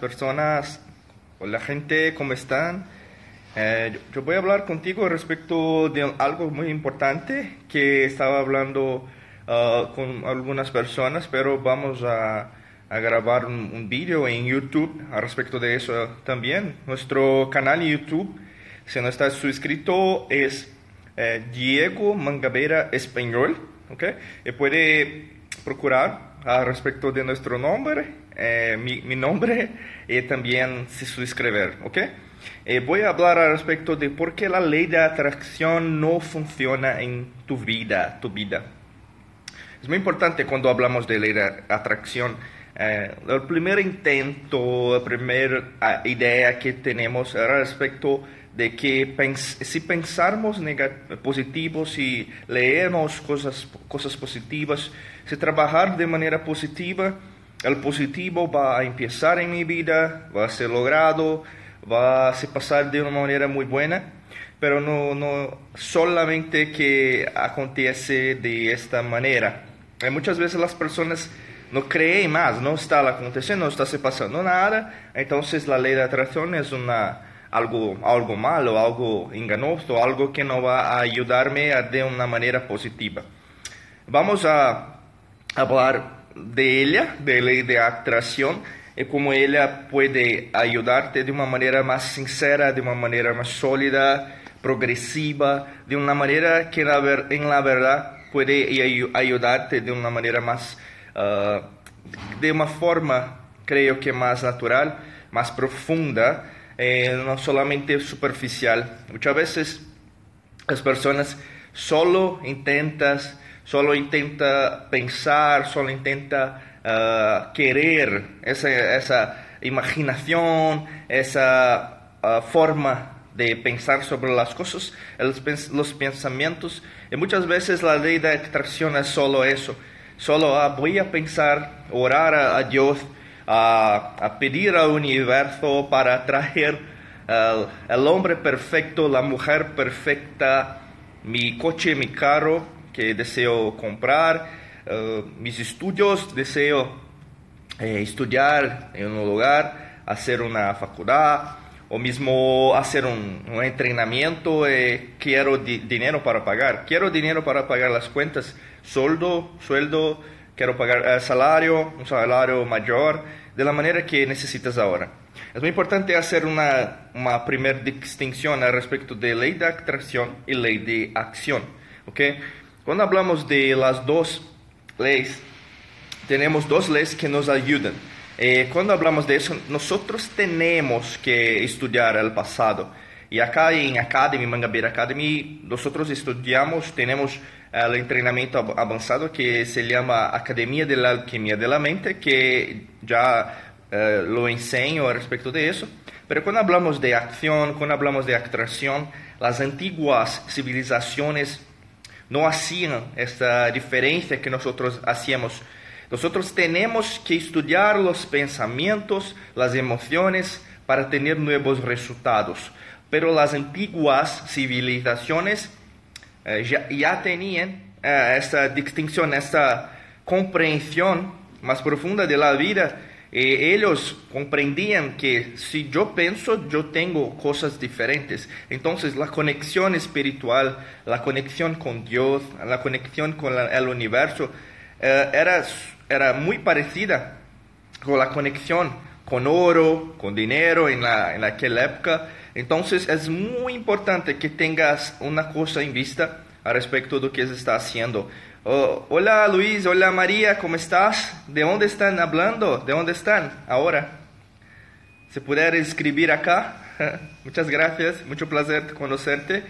personas, hola gente, ¿cómo están? Eh, yo voy a hablar contigo respecto de algo muy importante que estaba hablando uh, con algunas personas, pero vamos a, grabar un, un vídeo en YouTube al respecto de eso también. Nuestro canal en YouTube, si no estás suscrito, es eh, Diego Mangabera Español, ¿ok? Y puede procurar al respecto de nuestro nombre, eh, mi, mi, nombre, y también se suscribir, ¿ok? Eh, voy a hablar al respecto de por qué la ley de atracción no funciona en tu vida, tu vida. Es muy importante cuando hablamos de ley de atracción. Eh, el primer intento, la primera idea que tenemos era respecto de que pens si pensamos positivos, si leemos cosas, cosas positivas, si trabajar de manera positiva, el positivo va a empezar en mi vida, va a ser logrado, va a se pasar de una manera muy buena, pero no, no solamente que acontece de esta manera. Y muchas veces las personas no creen más, no está aconteciendo, no está se pasando nada, entonces la ley de atracción es una, algo, algo malo, algo engañoso, algo que no va a ayudarme de una manera positiva. Vamos a hablar de ella, de ley de atracción, y cómo ella puede ayudarte de una manera más sincera, de una manera más sólida, progresiva, de una manera que en la verdad puede ayudarte de una manera más, uh, de una forma creo que más natural, más profunda, eh, no solamente superficial. Muchas veces las personas solo intentas, solo intenta pensar, solo intenta uh, querer, esa, esa, imaginación, esa uh, forma de pensar sobre las cosas, los, pensamientos. Y muchas veces la ley de atracción es solo eso. Solo ah, voy a pensar, orar a, Dios, a, pedir al universo para traer uh, el hombre perfecto, la mujer perfecta, mi coche, mi carro que deseo comprar, uh, mis estudios, deseo eh, estudiar en un lugar, hacer una facultad o mismo hacer un, un entrenamiento, eh, quiero di dinero para pagar, quiero dinero para pagar las cuentas, sueldo, sueldo, quiero pagar el salario, un salario mayor, de la manera que necesitas ahora. Es muy importante hacer una, una primera distinción al respecto de ley de atracción y ley de acción. ¿okay? Cuando hablamos de las dos leyes, tenemos dos leyes que nos ayudan. Eh, cuando hablamos de eso, nosotros tenemos que estudiar el pasado. Y acá en Academy, Mangabeira Academy, nosotros estudiamos, tenemos el entrenamiento avanzado que se llama Academia de la Alquimia de la Mente, que ya eh, lo enseño respecto de eso. Pero cuando hablamos de acción, cuando hablamos de atracción, las antiguas civilizaciones no hacían esta diferencia que nosotros hacíamos. Nosotros tenemos que estudiar los pensamientos, las emociones para tener nuevos resultados. Pero las antiguas civilizaciones eh, ya, tenían eh, esta distinción, esta comprensión más profunda de la vida eh, ellos comprendían que si yo pienso, yo tengo cosas diferentes. Entonces la conexión espiritual, la conexión con Dios, la conexión con la, el universo, eh, era, era muy parecida con la conexión con oro, con dinero en, la, en aquella época. Entonces es muy importante que tengas una cosa en vista al respecto de lo que se está haciendo. Oh, hola Luis, hola María, ¿cómo estás? ¿De dónde están hablando? ¿De dónde están ahora? ¿Se pudiera escribir acá? Muchas gracias, mucho placer conocerte.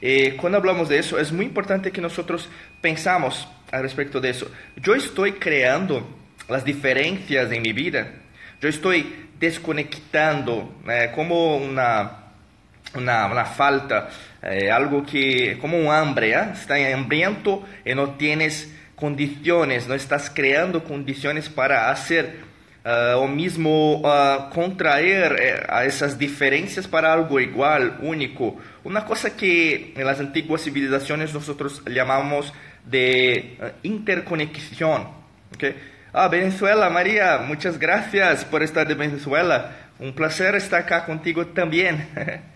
Eh, cuando hablamos de eso, es muy importante que nosotros pensamos al respecto de eso. Yo estoy creando las diferencias en mi vida. Yo estoy desconectando eh, como una una, una falta, eh, algo que, como un hambre, ¿eh? estás hambriento y no tienes condiciones, no estás creando condiciones para hacer uh, o mismo uh, contraer eh, a esas diferencias para algo igual, único. Una cosa que en las antiguas civilizaciones nosotros llamamos de uh, interconexión. ¿okay? Ah, Venezuela, María, muchas gracias por estar de Venezuela. Un placer estar acá contigo también.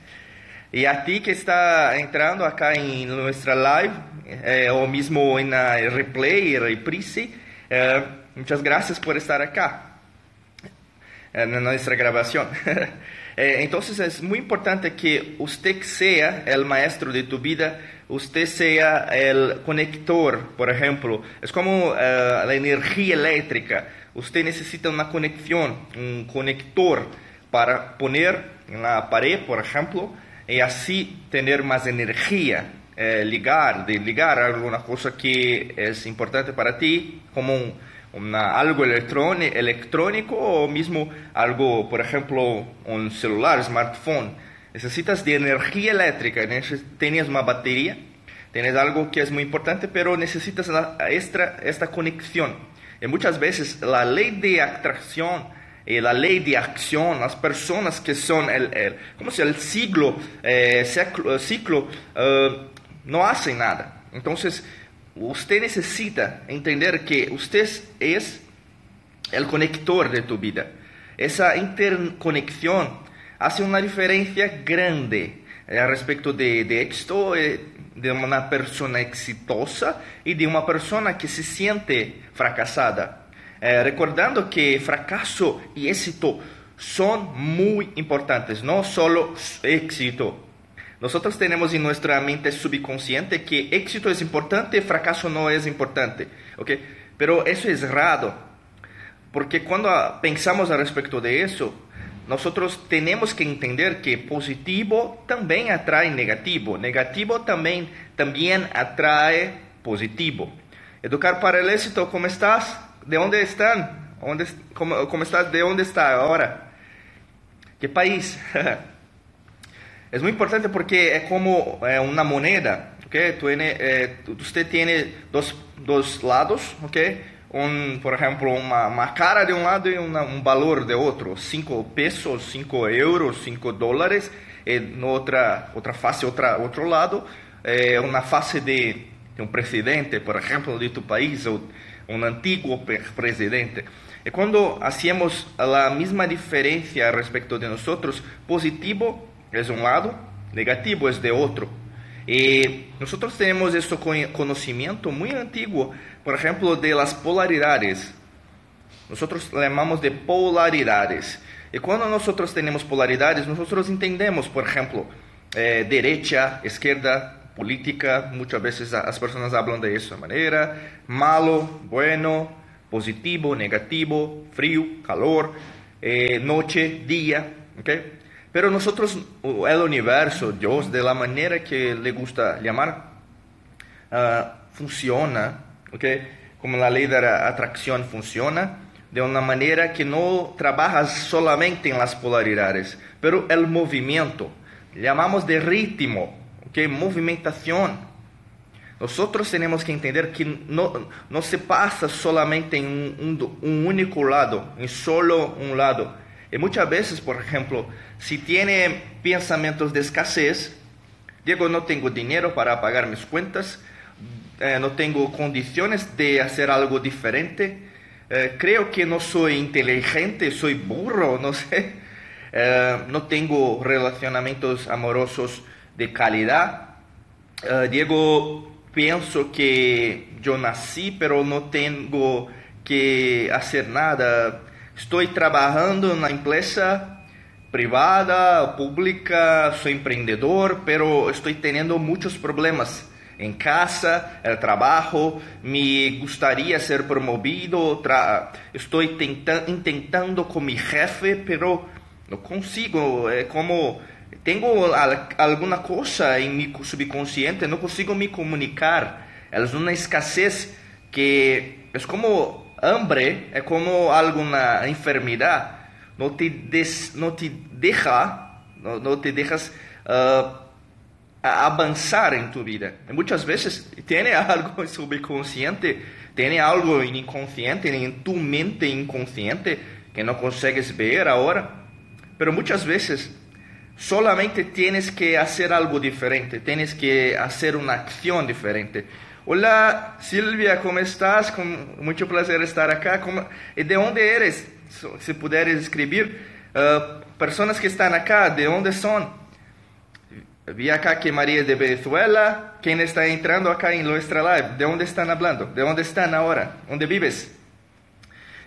y a ti que está entrando acá en nuestra live, eh, o mismo en la replay, reprise, eh, muchas gracias por estar acá en nuestra grabación. Eh, entonces es muy importante que usted sea el maestro de tu vida, usted sea el conector, por ejemplo. Es como eh, la energía eléctrica. Usted necesita una conexión, un conector para poner en la pared, por ejemplo, y así tener más energía. Eh, ligar, de ligar alguna cosa que es importante para ti, como un, algo electrónico o mismo algo, por ejemplo, un celular, smartphone. Necesitas de energía eléctrica, tienes una batería, tienes algo que es muy importante, pero necesitas esta, esta conexión. Y muchas veces la ley de atracción y la ley de acción, las personas que son el, el ¿cómo se el siglo, eh, ciclo, eh, no hacen nada. Entonces, usted necesita entender que usted es el conector de tu vida. Esa interconexión hace una diferencia grande eh, respecto de, de eh, de una persona exitosa y de una persona que se siente fracasada. Eh, recordando que fracaso y éxito son muy importantes, no solo éxito. Nosotros tenemos en nuestra mente subconsciente que éxito es importante, fracaso no es importante. ¿okay? Pero eso es raro, porque cuando pensamos al respecto de eso, nosotros tenemos que entender que positivo también atrae negativo, negativo también, también atrae positivo. Educar para el éxito, ¿cómo estás? ¿De dónde están? ¿Cómo, cómo estás? ¿De dónde está ahora? ¿Qué país? Es muy importante porque es como eh, una moneda, ¿okay? Tiene, eh, usted tiene dos, dos lados, ¿okay? Un, por ejemplo, una, una, cara de un lado y una, un valor de otro, 5 pesos, 5 euros, 5 dólares, en otra, otra fase, otra, otro lado, eh, una fase de, de, un presidente, por ejemplo, de tu país, o un antiguo presidente. Y cuando hacemos la misma diferencia respecto de nosotros, positivo es un lado, negativo es de otro. Y nosotros tenemos este conocimiento muy antiguo, por ejemplo, de las polaridades. Nosotros llamamos de polaridades. Y cuando nosotros tenemos polaridades, nosotros entendemos, por ejemplo, eh, derecha, izquierda, política. Muchas veces las personas hablan de esa manera. Malo, bueno, positivo, negativo, frío, calor, eh, noche, día. ¿okay? Pero nosotros, el universo, Dios, de la manera que le gusta llamar, uh, funciona, ¿okay? como la ley de la atracción funciona, de una manera que no trabaja solamente en las polaridades, pero el movimiento, llamamos de ritmo, ¿okay? movimentación. Nosotros tenemos que entender que no, no se pasa solamente en un, un, un único lado, en solo un lado, y muchas veces, por ejemplo, si tiene pensamientos de escasez, digo, no tengo dinero para pagar mis cuentas, eh, no tengo condiciones de hacer algo diferente, eh, creo que no soy inteligente, soy burro, no sé, eh, no tengo relacionamientos amorosos de calidad. Diego, pienso que yo nací, pero no tengo que hacer nada Estou trabalhando na empresa privada, pública, sou empreendedor, pero estou tendo muitos problemas em casa, el trabalho, me gostaria ser promovido, estou tenta intentando com meu jefe, pero não consigo, é como tenho alguma coisa em meu subconsciente, não consigo me comunicar, é uma escassez que é como hambre é como alguma enfermidade, não te, des, não te deixa, não, não te deixas uh, avançar em tu vida. E muitas vezes tem algo subconsciente, tem algo inconsciente em tu mente inconsciente que não consegues ver agora, pero muitas vezes solamente tienes que hacer algo diferente, tienes que hacer una acción diferente. Hola Silvia, ¿cómo estás? Con mucho placer estar acá. ¿De dónde eres? Si pudieras escribir. Uh, personas que están acá, ¿de dónde son? Vi acá que María es de Venezuela. ¿Quién está entrando acá en nuestra live? ¿De dónde están hablando? ¿De dónde están ahora? ¿Dónde vives?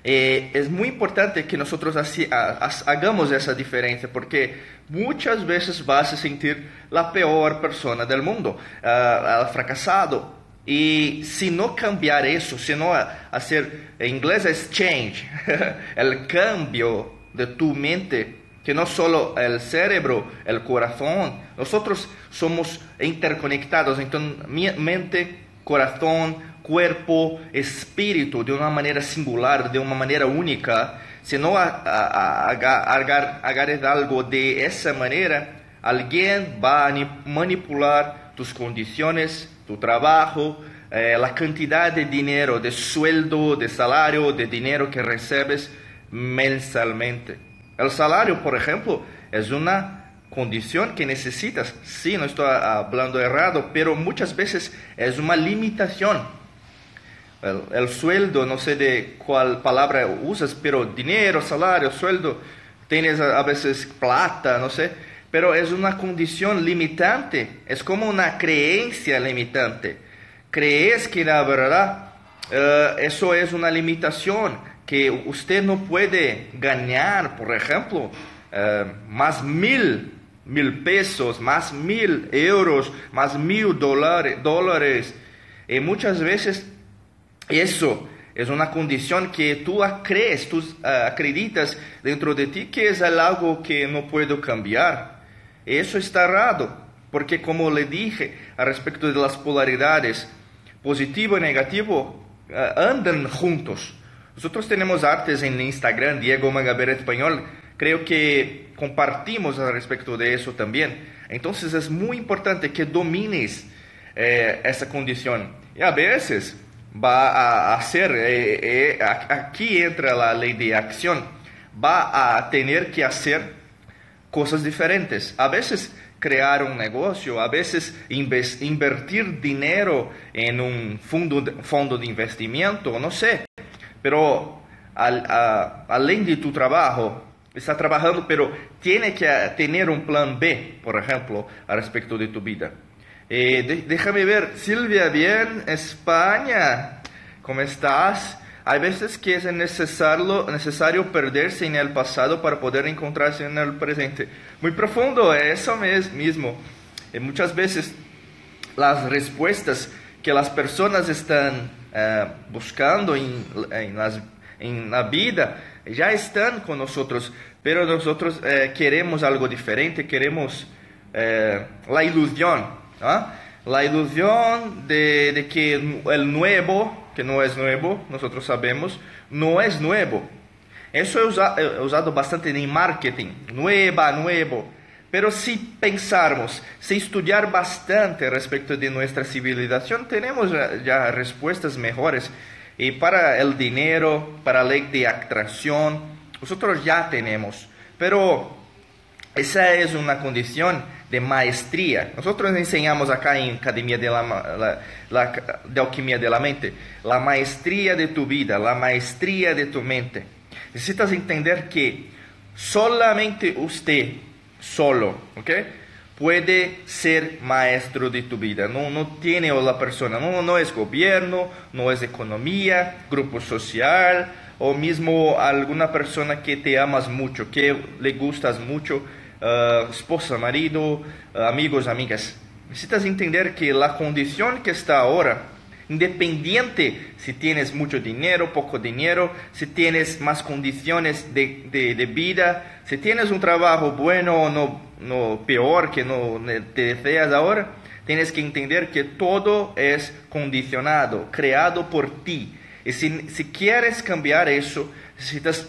Eh, es muy importante que nosotros así, hagamos esa diferencia porque muchas veces vas a sentir la peor persona del mundo, uh, fracasado. Y si no cambiar eso, si no hacer, en inglés es change, el cambio de tu mente, que no solo el cerebro, el corazón, nosotros somos interconectados, entonces mente, corazón, cuerpo, espíritu, de una manera singular, de una manera única. Si no agarres algo de esa manera, alguien va a manipular tus condiciones, tu trabajo, eh, la cantidad de dinero, de sueldo, de salario, de dinero que recibes mensalmente. El salario, por ejemplo, es una condición que necesitas. Sí, no estoy hablando errado, pero muchas veces es una limitación. El, sueldo, no sé de cuál palabra usas, pero dinero, salario, sueldo, tienes a, veces plata, no sé, pero es una condición limitante, es como una creencia limitante. Crees que la verdad eh, eso es una limitación, que usted no puede ganar, por ejemplo, eh, más mil, mil pesos, más mil euros, más mil dólares, dólares. Y muchas veces eso es una condición que tú crees, tú uh, acreditas dentro de ti que es algo que no puedo cambiar. Eso está errado, porque como le dije a respecto de las polaridades, positivo y negativo uh, andan juntos. Nosotros tenemos artes en Instagram, Diego Magaber Español, creo que compartimos al respecto de eso también. Entonces es muy importante que domines eh, esa condición. Y a veces va a hacer, eh, eh, aquí entra la ley de acción, va a tener que hacer cosas diferentes. A veces crear un negocio, a veces invertir dinero en un fondo de, fondo de investimiento, no sé. Pero al, além de tu trabajo, está trabajando, pero tiene que tener un plan B, por ejemplo, al respecto de tu vida. Eh, déjame ver, Silvia, bien, España, ¿cómo estás? Hay veces que es necesario, perderse en el pasado para poder encontrarse en el presente. Muy profundo, eso mismo. Y muchas veces las respuestas que las personas están eh, buscando en, en, la vida ya están con nosotros, pero nosotros eh, queremos algo diferente, queremos la ilusión ¿ah? La ilusión de, que el nuevo, que no es nuevo, nosotros sabemos, no es nuevo. Eso es usado bastante en marketing, nueva, nuevo. Pero si pensarmos, si estudiar bastante respecto de nuestra civilización, tenemos ya respuestas mejores. Y para el dinero, para la ley de atracción, nosotros ya tenemos. Pero esa es una condición de maestría. Nosotros enseñamos acá en Academia de, la, de Alquimia de la Mente la maestría de tu vida, la maestría de tu mente. Necesitas entender que solamente usted, solo, ¿ok? Puede ser maestro de tu vida. No, no tiene otra persona. No, no es gobierno, no es economía, grupo social o mismo alguna persona que te amas mucho, que le gustas mucho uh, esposa, marido, uh, amigos, amigas. Necesitas entender que la condición que está ahora, independiente si tienes mucho dinero, poco dinero, si tienes más condiciones de vida, si tienes un trabajo bueno o no, no peor que no te deseas ahora, tienes que entender que todo es condicionado, creado por ti. Y si, si quieres cambiar eso, necesitas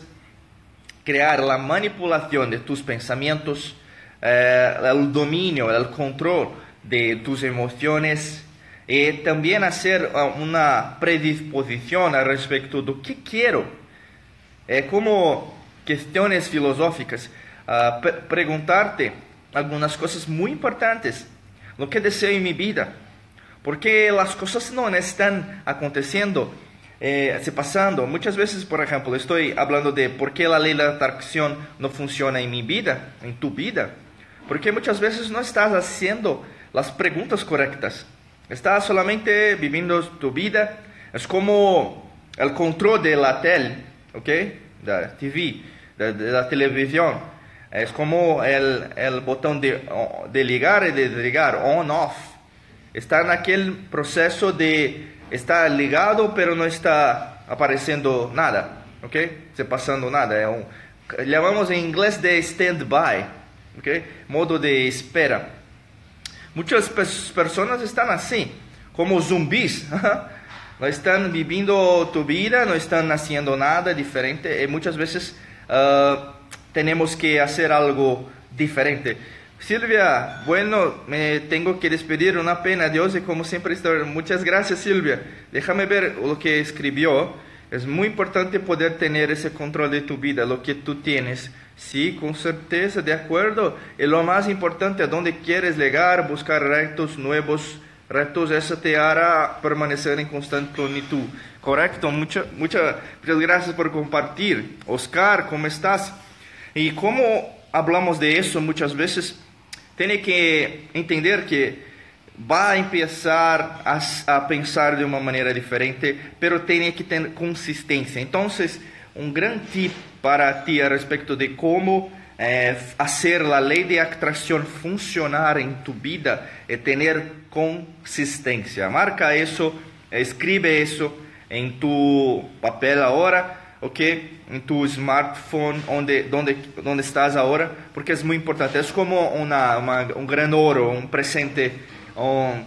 crear la manipulación de tus pensamientos, eh, el dominio, el control de tus emociones y también hacer uh, una predisposición respecto de qué quiero. Eh, como cuestiones filosóficas, uh, preguntarte algunas cosas muy importantes. Lo que deseo en mi vida. porque las cosas no están aconteciendo, eh, se pasando. Muchas veces, por ejemplo, estoy hablando de por qué la ley de atracción no funciona en mi vida, en tu vida. Porque muchas veces no estás haciendo las preguntas correctas. Estás solamente viviendo tu vida. Es como el control de la tele, ¿ok? De TV, de, de la televisión. Es como el, el botón de, de ligar y de desligar, on-off. Está en aquel proceso de estar ligado, pero no está apareciendo nada, ¿ok? Se pasando nada. Es un, llamamos en inglés de stand-by, ¿ok? Modo de espera. Muchas personas están así, como zumbis. no están viviendo tu vida, no están haciendo nada diferente. Y muchas veces uh, tenemos que hacer algo diferente. Silvia, bueno, me tengo que despedir, una pena, Dios, y como siempre. Muchas gracias, Silvia. Déjame ver lo que escribió. Es muy importante poder tener ese control de tu vida, lo que tú tienes. Sí, con certeza, de acuerdo. Y lo más importante, a dónde quieres llegar, buscar retos nuevos, retos, eso te hará permanecer en constante plenitud. Correcto, muchas muchas gracias por compartir. Oscar, ¿cómo estás? Y como hablamos de eso muchas veces, tiene que entender que va a empezar a, a, pensar de una manera diferente, pero tiene que tener consistencia. Entonces, un gran tip para ti respecto de cómo eh, hacer la ley de atracción funcionar en tu vida es tener consistencia. Marca eso, escribe eso en tu papel ahora ok? En tu smartphone, onde, donde, donde estás ahora, porque es muy importante. Es como una, una, un gran oro, un presente, un,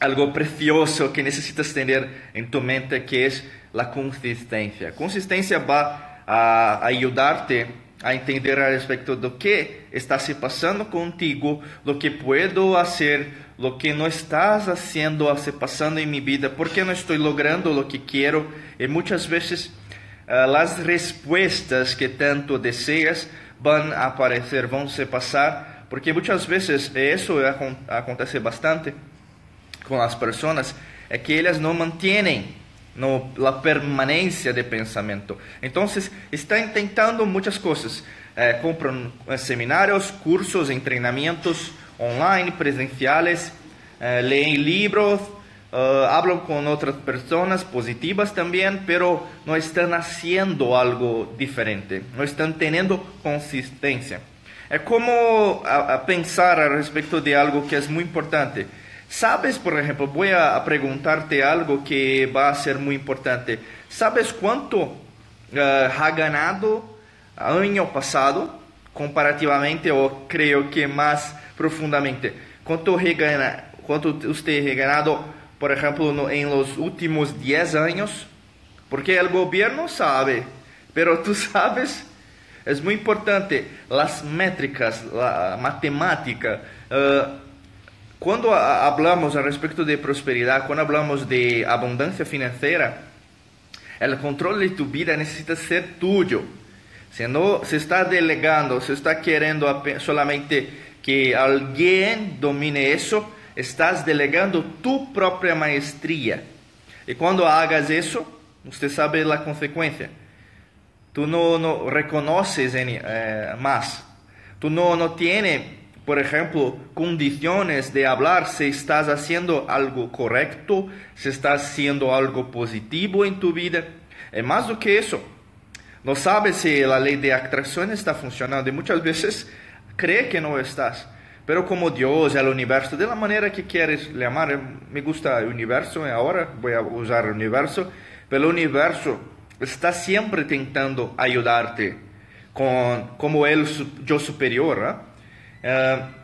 algo precioso que necesitas tener en tu mente, que es la consistencia. Consistencia va a ayudarte a entender al respecto de lo que está pasando contigo, lo que puedo hacer, lo que no estás haciendo, se pasando en mi vida, porque no estoy logrando lo que quiero. Y muchas veces uh, las respuestas que tanto deseas a aparecer, vão se passar, porque muitas vezes isso acontece bastante com as pessoas, é que elas não mantêm no, a permanência de pensamento. Então, estão tentando muitas coisas. Eh, compram eh, seminários, cursos, treinamentos online, presenciais, eh, leem livros, Uh, hablan con otras personas positivas también, pero no están haciendo algo diferente, no están teniendo consistencia. Es como a, a pensar al respecto de algo que es muy importante. Sabes, por ejemplo, voy a, a, preguntarte algo que va a ser muy importante. ¿Sabes cuánto uh, ha ganado año pasado comparativamente o creo que más profundamente? ¿Cuánto, regana, cuánto usted ha ganado por ejemplo, en los últimos 10 años, porque el gobierno sabe, pero tú sabes, es muy importante, las métricas, la matemática. Uh, cuando hablamos al respecto de prosperidad, cuando hablamos de abundancia financiera, el control de tu vida necesita ser tuyo. Si no se está delegando, se está queriendo solamente que alguien domine eso, estás delegando tu própria maestria. E quando hagas isso, você sabe a consequência. Tu não, não reconoces eh, mais. Tu não, não tienes, por exemplo, condições de falar se estás haciendo algo correto, se estás haciendo algo positivo em tu vida. É mais do que isso. Não sabes se a lei de atração está funcionando e muitas vezes cree que não estás. Pero como Dios, el universo, de la manera que quieres llamar, me gusta el universo, ahora voy a usar el universo, pero el universo está siempre intentando ayudarte con, como el yo superior, ¿eh? uh,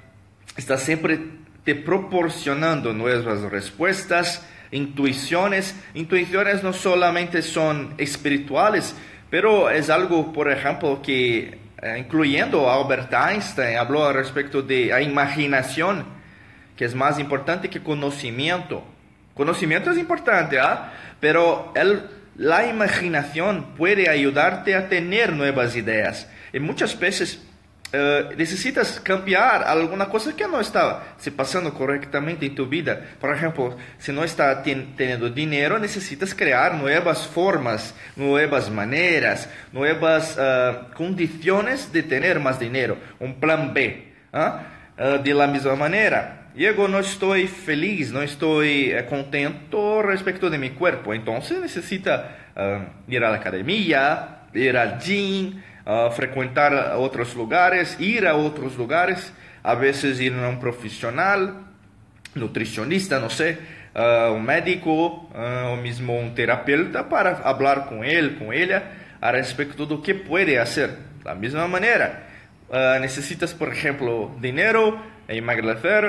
está siempre te proporcionando nuevas respuestas, intuiciones. Intuiciones no solamente son espirituales, pero es algo, por ejemplo, que eh, incluyendo Albert Einstein, habló al respecto de la imaginación, que es más importante que conocimiento. Conocimiento es importante, ¿ah? pero la imaginación puede ayudarte a tener nuevas ideas. Y muchas veces eh, necesitas cambiar alguna cosa que no estaba se pasando correctamente en tu vida. Por ejemplo, si no está teniendo dinero, necesitas crear nuevas formas, nuevas maneras, nuevas eh, condiciones de tener más dinero. Un plan B. ¿ah? Eh, de la misma manera, Diego, no estoy feliz, no estoy contento respecto de mi cuerpo. Entonces necesita ir a la academia, ir al gym, frecuentar otros lugares, ir a otros lugares, a veces ir a un profesional, nutricionista, no sé, un médico o mismo un terapeuta para hablar con él, con ella, a respecto de lo que puede hacer. De la misma manera, necesitas, por ejemplo, dinero, emagrecer,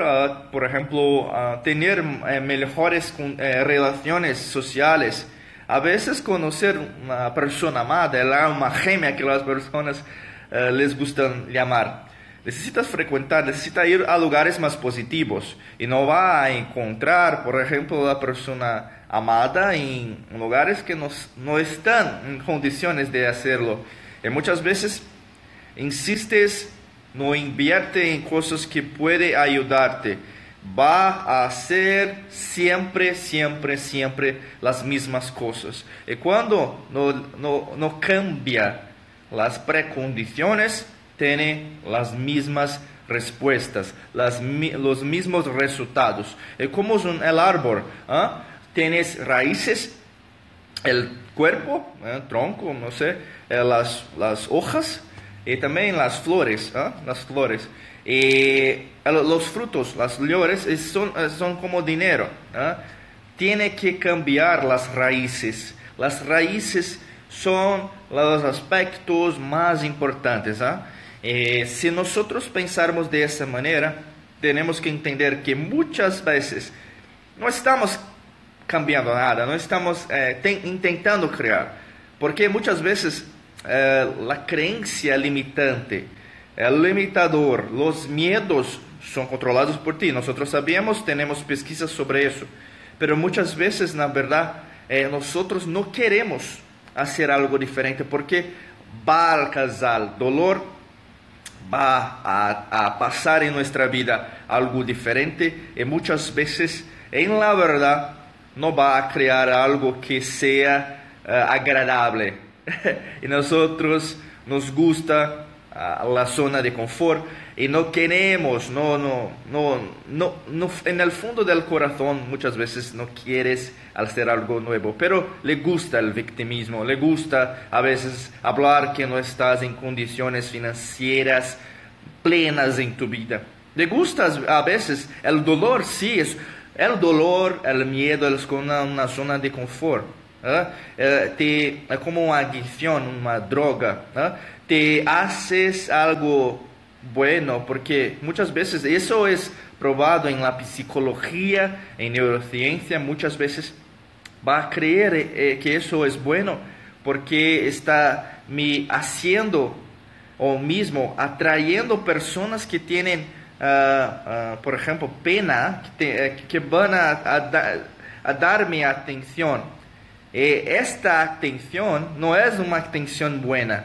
por ejemplo, tener eh, mejores eh, relaciones sociales, a veces conocer una persona amada, el alma gemia que las personas eh, les gustan llamar. Necesitas frecuentar, necesitas ir a lugares más positivos y no va a encontrar, por ejemplo, la persona amada en lugares que no están en condiciones de hacerlo. Y muchas veces insistes, no invierte en cosas que puede ayudarte va a hacer siempre, siempre, siempre las mismas cosas. Y cuando no, no, no cambia las precondiciones, tiene las mismas respuestas, las, los mismos resultados. Como es un, el árbol, ¿ah? tienes raíces, el cuerpo, ¿eh? tronco, no sé, eh, las, las hojas y también las flores, ¿ah? las flores. Y los frutos, las flores, son, son como dinero. Tiene que cambiar las raíces. Las raíces son los aspectos más importantes. Eh, si nosotros pensarmos de esa manera, tenemos que entender que muchas veces no estamos cambiando nada, no estamos eh, intentando crear, porque muchas veces eh, la creencia limitante el limitador, los miedos son controlados por ti. Nosotros sabemos, tenemos pesquisas sobre eso. Pero muchas veces, la verdad, eh, nosotros no queremos hacer algo diferente porque va a causar dolor, va a, a, pasar en vida algo diferente y muchas veces, en la verdad, no va a crear algo que sea uh, agradable. y nosotros nos gusta a la zona de confort y no queremos, no, no, no, no, no, en el fondo del corazón muchas veces no quieres hacer algo nuevo, pero le gusta el victimismo, le gusta a veces hablar que no estás en condiciones financieras plenas en tu vida. Le gusta a veces el dolor, sí, es el dolor, el miedo es una, una zona de confort. Eh, te, es como una adicción, una droga. te haces algo bueno, porque muchas veces eso es probado en la psicología, en neurociencia, muchas veces va a creer eh, que eso es bueno, porque está me haciendo o mismo atrayendo personas que tienen, ah, ah, por ejemplo, pena, que, eh, van a, darme atención. Esta atención no es una atención buena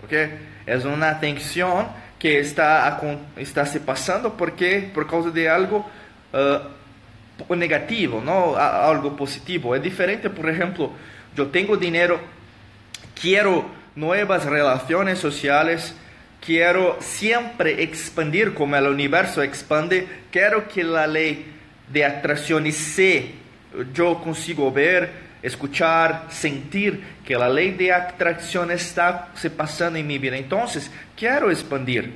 porque é uma tensão que está, está se passando porque por causa de algo uh, negativo, não algo positivo. É diferente, por exemplo, eu tenho dinheiro, quero novas relações sociais, quero sempre expandir como o universo expande, quero que a lei de atração se eu consigo ver escuchar, sentir que la ley de atracción está se pasando en mi vida. Entonces, quiero expandir.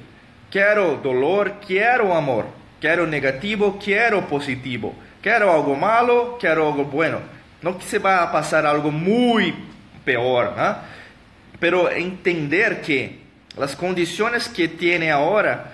Quiero dolor, quiero amor. Quiero negativo, quiero positivo. Quiero algo malo, quiero algo bueno. No que se va a pasar algo muy peor, ¿no? pero entender que las condiciones que tiene ahora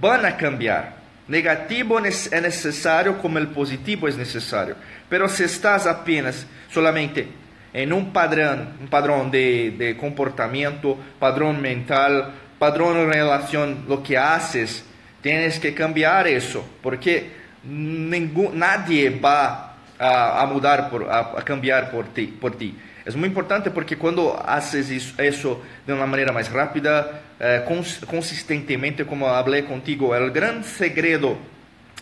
van a cambiar. Negativo es necesario como el positivo es necesario. Pero si estás apenas solamente en un padrón, un padrón de, de comportamiento, padrón mental, padrón en relación lo que haces, tienes que cambiar eso, porque ningún, nadie va a, a mudar, por, a, a, cambiar por ti, por ti. Es muy importante porque cuando haces eso de una manera más rápida, eh, consistentemente, como hablé contigo, el gran secreto,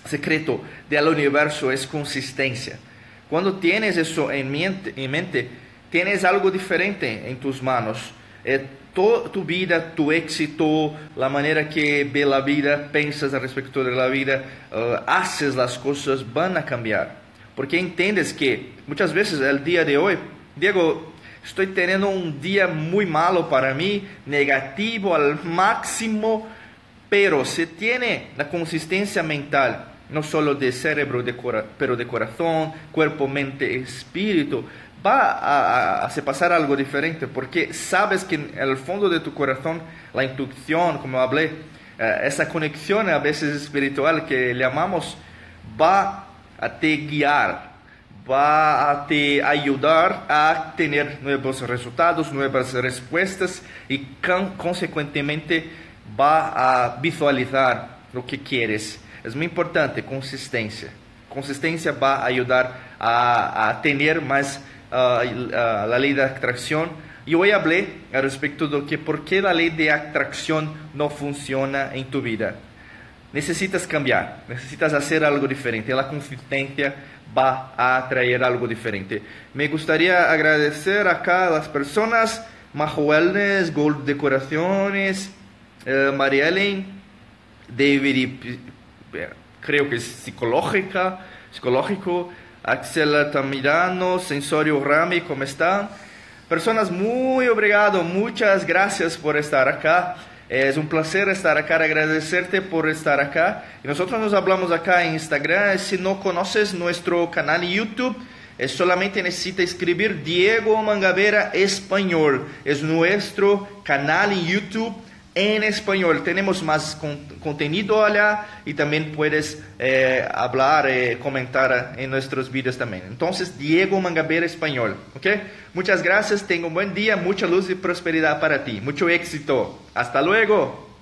secreto del universo es consistencia. Cuando tienes eso en mente, en mente tienes algo diferente en tus manos. Eh, tu vida, tu éxito, la manera que ve la vida, piensas respecto de la vida, uh, haces las cosas, van a cambiar. Porque entiendes que muchas veces el día de hoy, Diego, estoy teniendo un día muy malo para mí, negativo al máximo, pero se tiene la consistencia mental, no solo de cerebro, pero de corazón, cuerpo, mente, espíritu, va a, hacer pasar algo diferente, porque sabes que en el fondo de tu corazón, la intuición, como hablé, eh, esa conexión a veces espiritual que llamamos, va a te guiar, va a te ayudar a tener nuevos resultados, nuevas respuestas y consecuentemente va a visualizar lo que quieres. Es muy importante, consistencia. Consistencia va a ayudar a, a tener más la ley de atracción. Y hoy hablé al respecto de que por qué la ley de atracción no funciona en tu vida. Necesitas cambiar, necesitas hacer algo diferente. La consistencia va a atraer algo diferente. Me gustaría agradecer acá a las personas, Majo Gold Decoraciones, eh, David, eh, creo que es psicológica, psicológico, Axel Tamirano, Sensorio Rami, ¿cómo están? Personas, muy obrigado, muchas gracias por estar acá. Es un placer estar acá, agradecerte por estar acá. Y nosotros nos hablamos acá en Instagram. Si no conoces nuestro canal YouTube, es solamente necesita escribir Diego Mangavera Español. Es nuestro canal en YouTube en español. Tenemos más contenido allá y también puedes eh, hablar, eh, comentar en nuestros vídeos también. Entonces, Diego Mangabera Español. ¿ok? Muchas gracias, tengo un buen día, mucha luz y prosperidad para ti. Mucho éxito. Hasta luego.